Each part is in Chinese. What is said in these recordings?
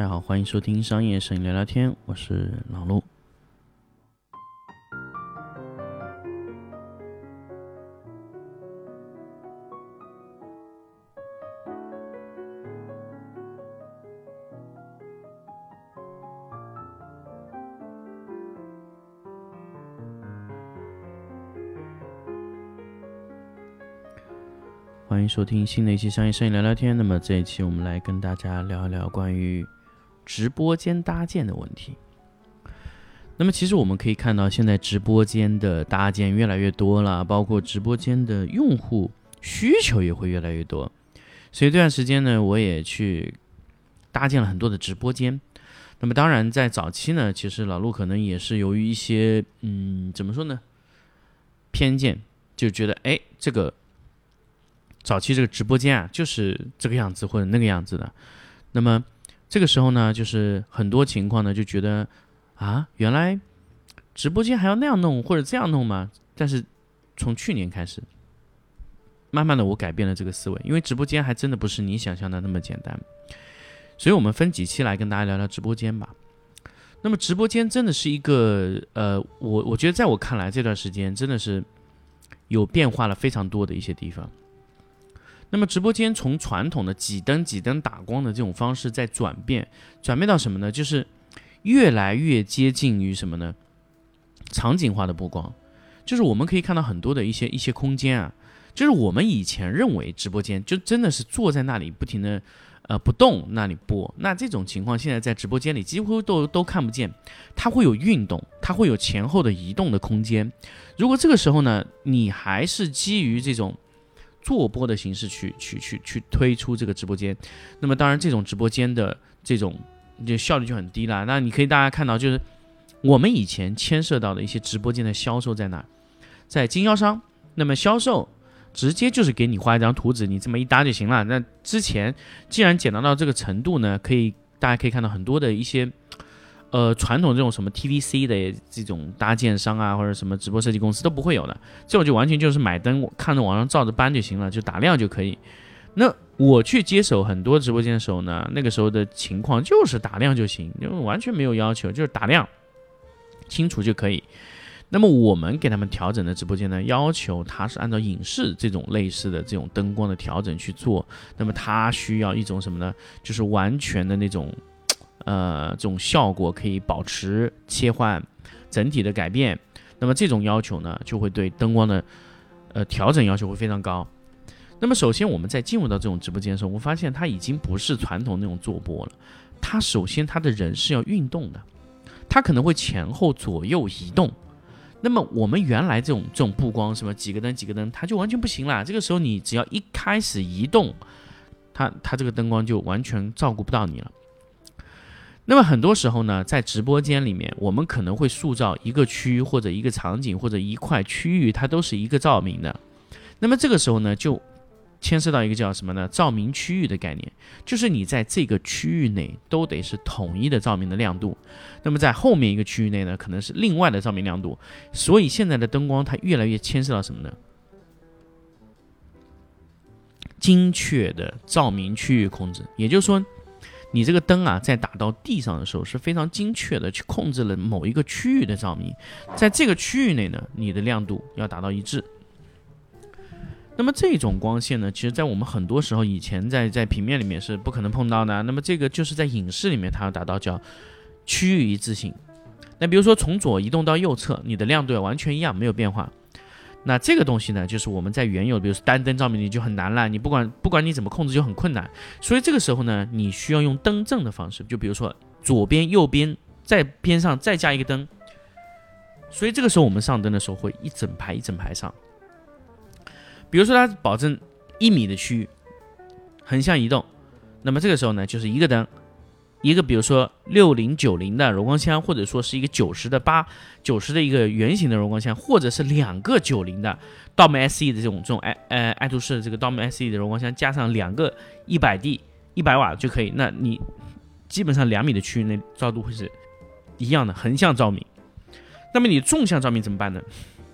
大家好，欢迎收听商业摄影聊聊天，我是老陆。欢迎收听新的一期商业摄影聊聊天。那么这一期我们来跟大家聊一聊关于直播间搭建的问题。那么其实我们可以看到，现在直播间的搭建越来越多了，包括直播间的用户需求也会越来越多。所以这段时间呢，我也去搭建了很多的直播间。那么当然，在早期呢，其实老陆可能也是由于一些嗯，怎么说呢，偏见，就觉得哎，这个。早期这个直播间啊，就是这个样子或者那个样子的。那么这个时候呢，就是很多情况呢，就觉得啊，原来直播间还要那样弄或者这样弄吗？但是从去年开始，慢慢的我改变了这个思维，因为直播间还真的不是你想象的那么简单。所以我们分几期来跟大家聊聊直播间吧。那么直播间真的是一个呃，我我觉得在我看来这段时间真的是有变化了非常多的一些地方。那么直播间从传统的几灯几灯打光的这种方式在转变，转变到什么呢？就是越来越接近于什么呢？场景化的布光，就是我们可以看到很多的一些一些空间啊，就是我们以前认为直播间就真的是坐在那里不停的呃不动那里播，那这种情况现在在直播间里几乎都都看不见，它会有运动，它会有前后的移动的空间。如果这个时候呢，你还是基于这种。做播的形式去去去去推出这个直播间，那么当然这种直播间的这种就效率就很低了。那你可以大家看到，就是我们以前牵涉到的一些直播间的销售在哪，在经销商，那么销售直接就是给你画一张图纸，你这么一搭就行了。那之前既然简单到这个程度呢，可以大家可以看到很多的一些。呃，传统这种什么 TVC 的这种搭建商啊，或者什么直播设计公司都不会有的，这种就完全就是买灯看着网上照着搬就行了，就打亮就可以。那我去接手很多直播间的时候呢，那个时候的情况就是打亮就行，因为完全没有要求，就是打亮清楚就可以。那么我们给他们调整的直播间呢，要求它是按照影视这种类似的这种灯光的调整去做，那么它需要一种什么呢？就是完全的那种。呃，这种效果可以保持切换，整体的改变。那么这种要求呢，就会对灯光的呃调整要求会非常高。那么首先我们在进入到这种直播间的时候，我发现它已经不是传统那种坐播了。它首先它的人是要运动的，它可能会前后左右移动。那么我们原来这种这种布光什么几个灯几个灯，它就完全不行了。这个时候你只要一开始移动，它它这个灯光就完全照顾不到你了。那么很多时候呢，在直播间里面，我们可能会塑造一个区域或者一个场景或者一块区域，它都是一个照明的。那么这个时候呢，就牵涉到一个叫什么呢？照明区域的概念，就是你在这个区域内都得是统一的照明的亮度。那么在后面一个区域内呢，可能是另外的照明亮度。所以现在的灯光它越来越牵涉到什么呢？精确的照明区域控制，也就是说。你这个灯啊，在打到地上的时候是非常精确的去控制了某一个区域的照明，在这个区域内呢，你的亮度要达到一致。那么这种光线呢，其实在我们很多时候以前在在平面里面是不可能碰到的。那么这个就是在影视里面它要达到叫区域一致性。那比如说从左移动到右侧，你的亮度要完全一样，没有变化。那这个东西呢，就是我们在原有，比如说单灯照明，你就很难了。你不管不管你怎么控制，就很困难。所以这个时候呢，你需要用灯正的方式，就比如说左边、右边，在边上再加一个灯。所以这个时候我们上灯的时候会一整排一整排上。比如说它保证一米的区域横向移动，那么这个时候呢，就是一个灯。一个比如说六零九零的柔光箱，或者说是一个九十的八九十的一个圆形的柔光箱，或者是两个九零的 Dom SE 的这种这种爱呃爱图仕的这个 Dom SE 的柔光箱，加上两个一百 D 一百瓦就可以。那你基本上两米的区域内照度会是一样的横向照明。那么你纵向照明怎么办呢？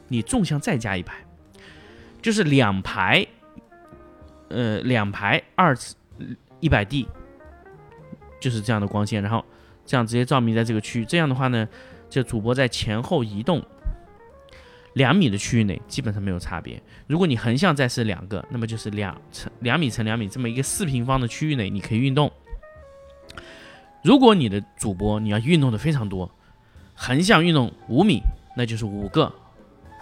你纵向再加一排，就是两排，呃两排二次一百 D。就是这样的光线，然后这样直接照明在这个区域。这样的话呢，这主播在前后移动两米的区域内基本上没有差别。如果你横向再是两个，那么就是两乘两米乘两米这么一个四平方的区域内，你可以运动。如果你的主播你要运动的非常多，横向运动五米，那就是五个、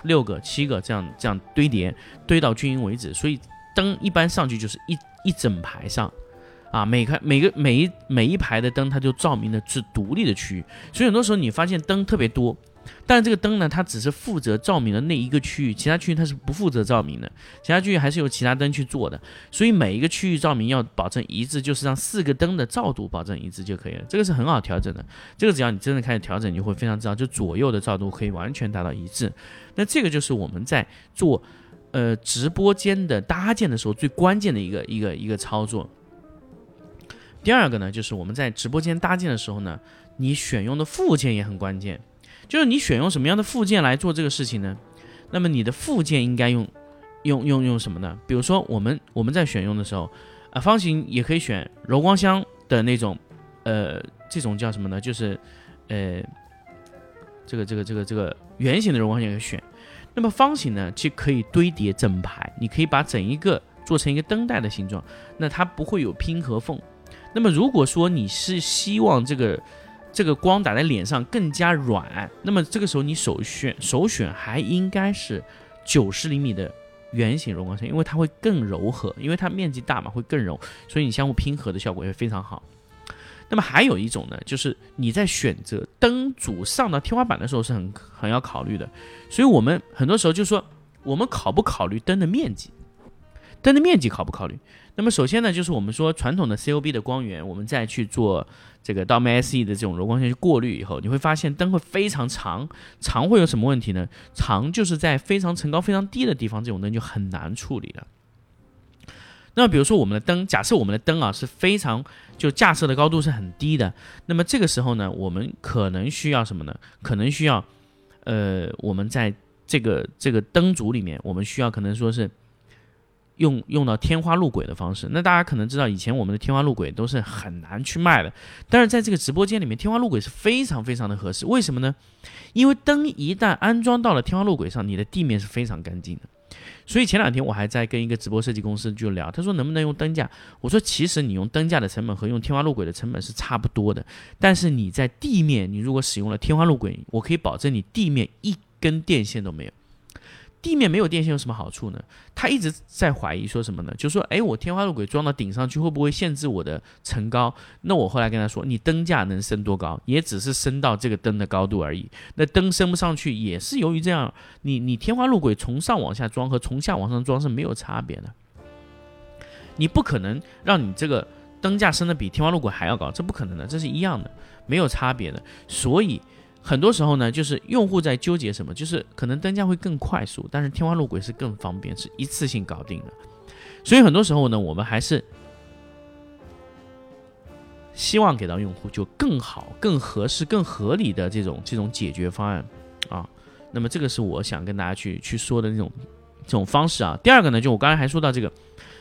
六个、七个这样这样堆叠堆到均匀为止。所以灯一般上去就是一一整排上，啊，每开每个每一每一排的灯它就照明的是独立的区域。所以很多时候你发现灯特别多。但是这个灯呢，它只是负责照明的那一个区域，其他区域它是不负责照明的，其他区域还是由其他灯去做的。所以每一个区域照明要保证一致，就是让四个灯的照度保证一致就可以了。这个是很好调整的，这个只要你真的开始调整，你会非常知道，就左右的照度可以完全达到一致。那这个就是我们在做呃直播间的搭建的时候最关键的一个一个一个操作。第二个呢，就是我们在直播间搭建的时候呢，你选用的附件也很关键。就是你选用什么样的附件来做这个事情呢？那么你的附件应该用用用用什么呢？比如说我们我们在选用的时候，啊，方形也可以选柔光箱的那种，呃，这种叫什么呢？就是呃，这个这个这个这个圆形的柔光箱也可以选。那么方形呢，就可以堆叠整排，你可以把整一个做成一个灯带的形状，那它不会有拼合缝。那么如果说你是希望这个这个光打在脸上更加软，那么这个时候你首选首选还应该是九十厘米的圆形柔光箱，因为它会更柔和，因为它面积大嘛，会更柔，所以你相互拼合的效果也会非常好。那么还有一种呢，就是你在选择灯组上到天花板的时候是很很要考虑的，所以我们很多时候就说我们考不考虑灯的面积，灯的面积考不考虑？那么首先呢，就是我们说传统的 COB 的光源，我们再去做。这个到 MSE 的这种柔光线去过滤以后，你会发现灯会非常长，长会有什么问题呢？长就是在非常层高非常低的地方，这种灯就很难处理了。那么比如说我们的灯，假设我们的灯啊是非常就架设的高度是很低的，那么这个时候呢，我们可能需要什么呢？可能需要，呃，我们在这个这个灯组里面，我们需要可能说是。用用到天花路轨的方式，那大家可能知道，以前我们的天花路轨都是很难去卖的，但是在这个直播间里面，天花路轨是非常非常的合适。为什么呢？因为灯一旦安装到了天花路轨上，你的地面是非常干净的。所以前两天我还在跟一个直播设计公司就聊，他说能不能用灯架？我说其实你用灯架的成本和用天花路轨的成本是差不多的，但是你在地面，你如果使用了天花路轨，我可以保证你地面一根电线都没有。地面没有电线有什么好处呢？他一直在怀疑说什么呢？就说，哎，我天花路轨装到顶上去，会不会限制我的层高？那我后来跟他说，你灯架能升多高，也只是升到这个灯的高度而已。那灯升不上去，也是由于这样，你你天花路轨从上往下装和从下往上装是没有差别的。你不可能让你这个灯架升的比天花路轨还要高，这不可能的，这是一样的，没有差别的。所以。很多时候呢，就是用户在纠结什么，就是可能灯架会更快速，但是天花路轨是更方便，是一次性搞定的。所以很多时候呢，我们还是希望给到用户就更好、更合适、更合理的这种这种解决方案啊。那么这个是我想跟大家去去说的那种这种方式啊。第二个呢，就我刚才还说到这个，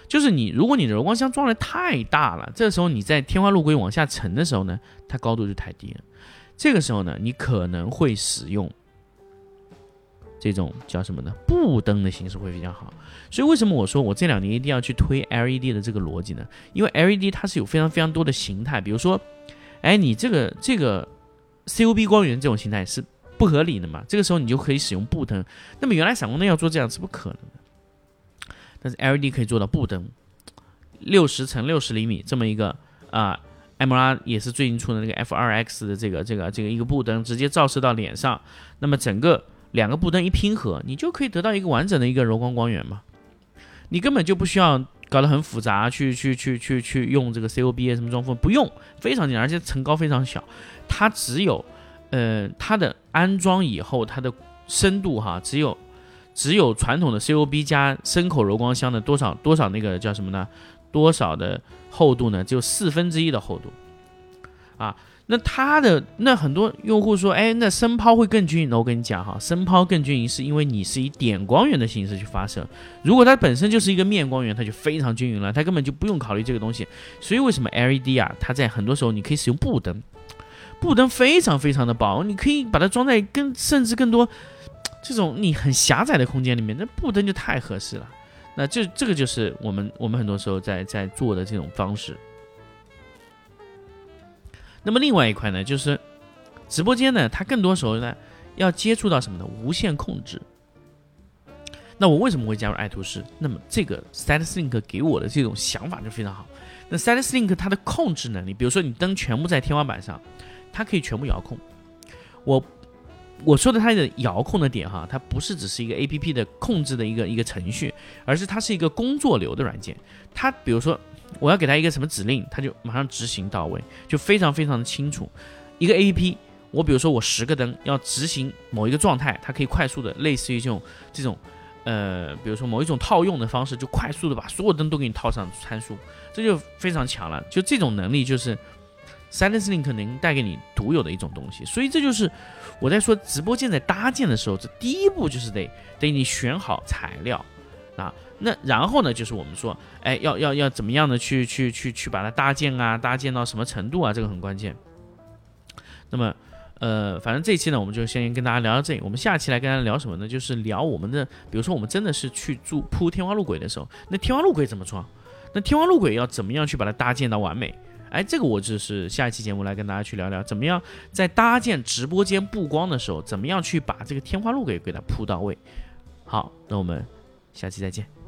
就是你如果你的柔光箱装的太大了，这个时候你在天花路轨往下沉的时候呢，它高度就太低了。这个时候呢，你可能会使用这种叫什么呢？布灯的形式会比较好。所以为什么我说我这两年一定要去推 LED 的这个逻辑呢？因为 LED 它是有非常非常多的形态，比如说，哎，你这个这个 COB 光源这种形态是不合理的嘛？这个时候你就可以使用布灯。那么原来闪光灯要做这样是不可能的，但是 LED 可以做到布灯，六十乘六十厘米这么一个啊。M R 也是最近出的那个 F 二 X 的这个这个这个一个布灯，直接照射到脸上，那么整个两个布灯一拼合，你就可以得到一个完整的一个柔光光源嘛。你根本就不需要搞得很复杂，去去去去去用这个 C O B 啊什么装缝，不用，非常简单，而且层高非常小。它只有，呃，它的安装以后，它的深度哈，只有只有传统的 C O B 加深口柔光箱的多少多少那个叫什么呢？多少的厚度呢？只有四分之一的厚度，啊。那它的那很多用户说，哎，那声抛会更均匀。那我跟你讲哈，声抛更均匀是因为你是以点光源的形式去发射。如果它本身就是一个面光源，它就非常均匀了，它根本就不用考虑这个东西。所以为什么 LED 啊，它在很多时候你可以使用布灯，布灯非常非常的薄，你可以把它装在更甚至更多这种你很狭窄的空间里面，那布灯就太合适了。那这这个就是我们我们很多时候在在做的这种方式。那么另外一块呢，就是直播间呢，它更多时候呢要接触到什么呢？无线控制。那我为什么会加入爱图仕？那么这个 StatSync 给我的这种想法就非常好。那 StatSync 它的控制能力，比如说你灯全部在天花板上，它可以全部遥控。我我说的它的遥控的点哈，它不是只是一个 APP 的控制的一个一个程序，而是它是一个工作流的软件。它比如说。我要给它一个什么指令，它就马上执行到位，就非常非常的清楚。一个 A P P，我比如说我十个灯要执行某一个状态，它可以快速的，类似于这种这种，呃，比如说某一种套用的方式，就快速的把所有灯都给你套上参数，这就非常强了。就这种能力，就是 Silence Link 能带给你独有的一种东西。所以这就是我在说直播间在搭建的时候，这第一步就是得得你选好材料啊。那然后呢，就是我们说，哎，要要要怎么样的去去去去把它搭建啊，搭建到什么程度啊，这个很关键。那么，呃，反正这一期呢，我们就先跟大家聊到这里。我们下期来跟大家聊什么呢？就是聊我们的，比如说我们真的是去住铺天花路轨的时候，那天花路轨怎么装？那天花路轨要怎么样去把它搭建到完美？哎，这个我就是下一期节目来跟大家去聊聊，怎么样在搭建直播间布光的时候，怎么样去把这个天花路给给它铺到位。好，那我们下期再见。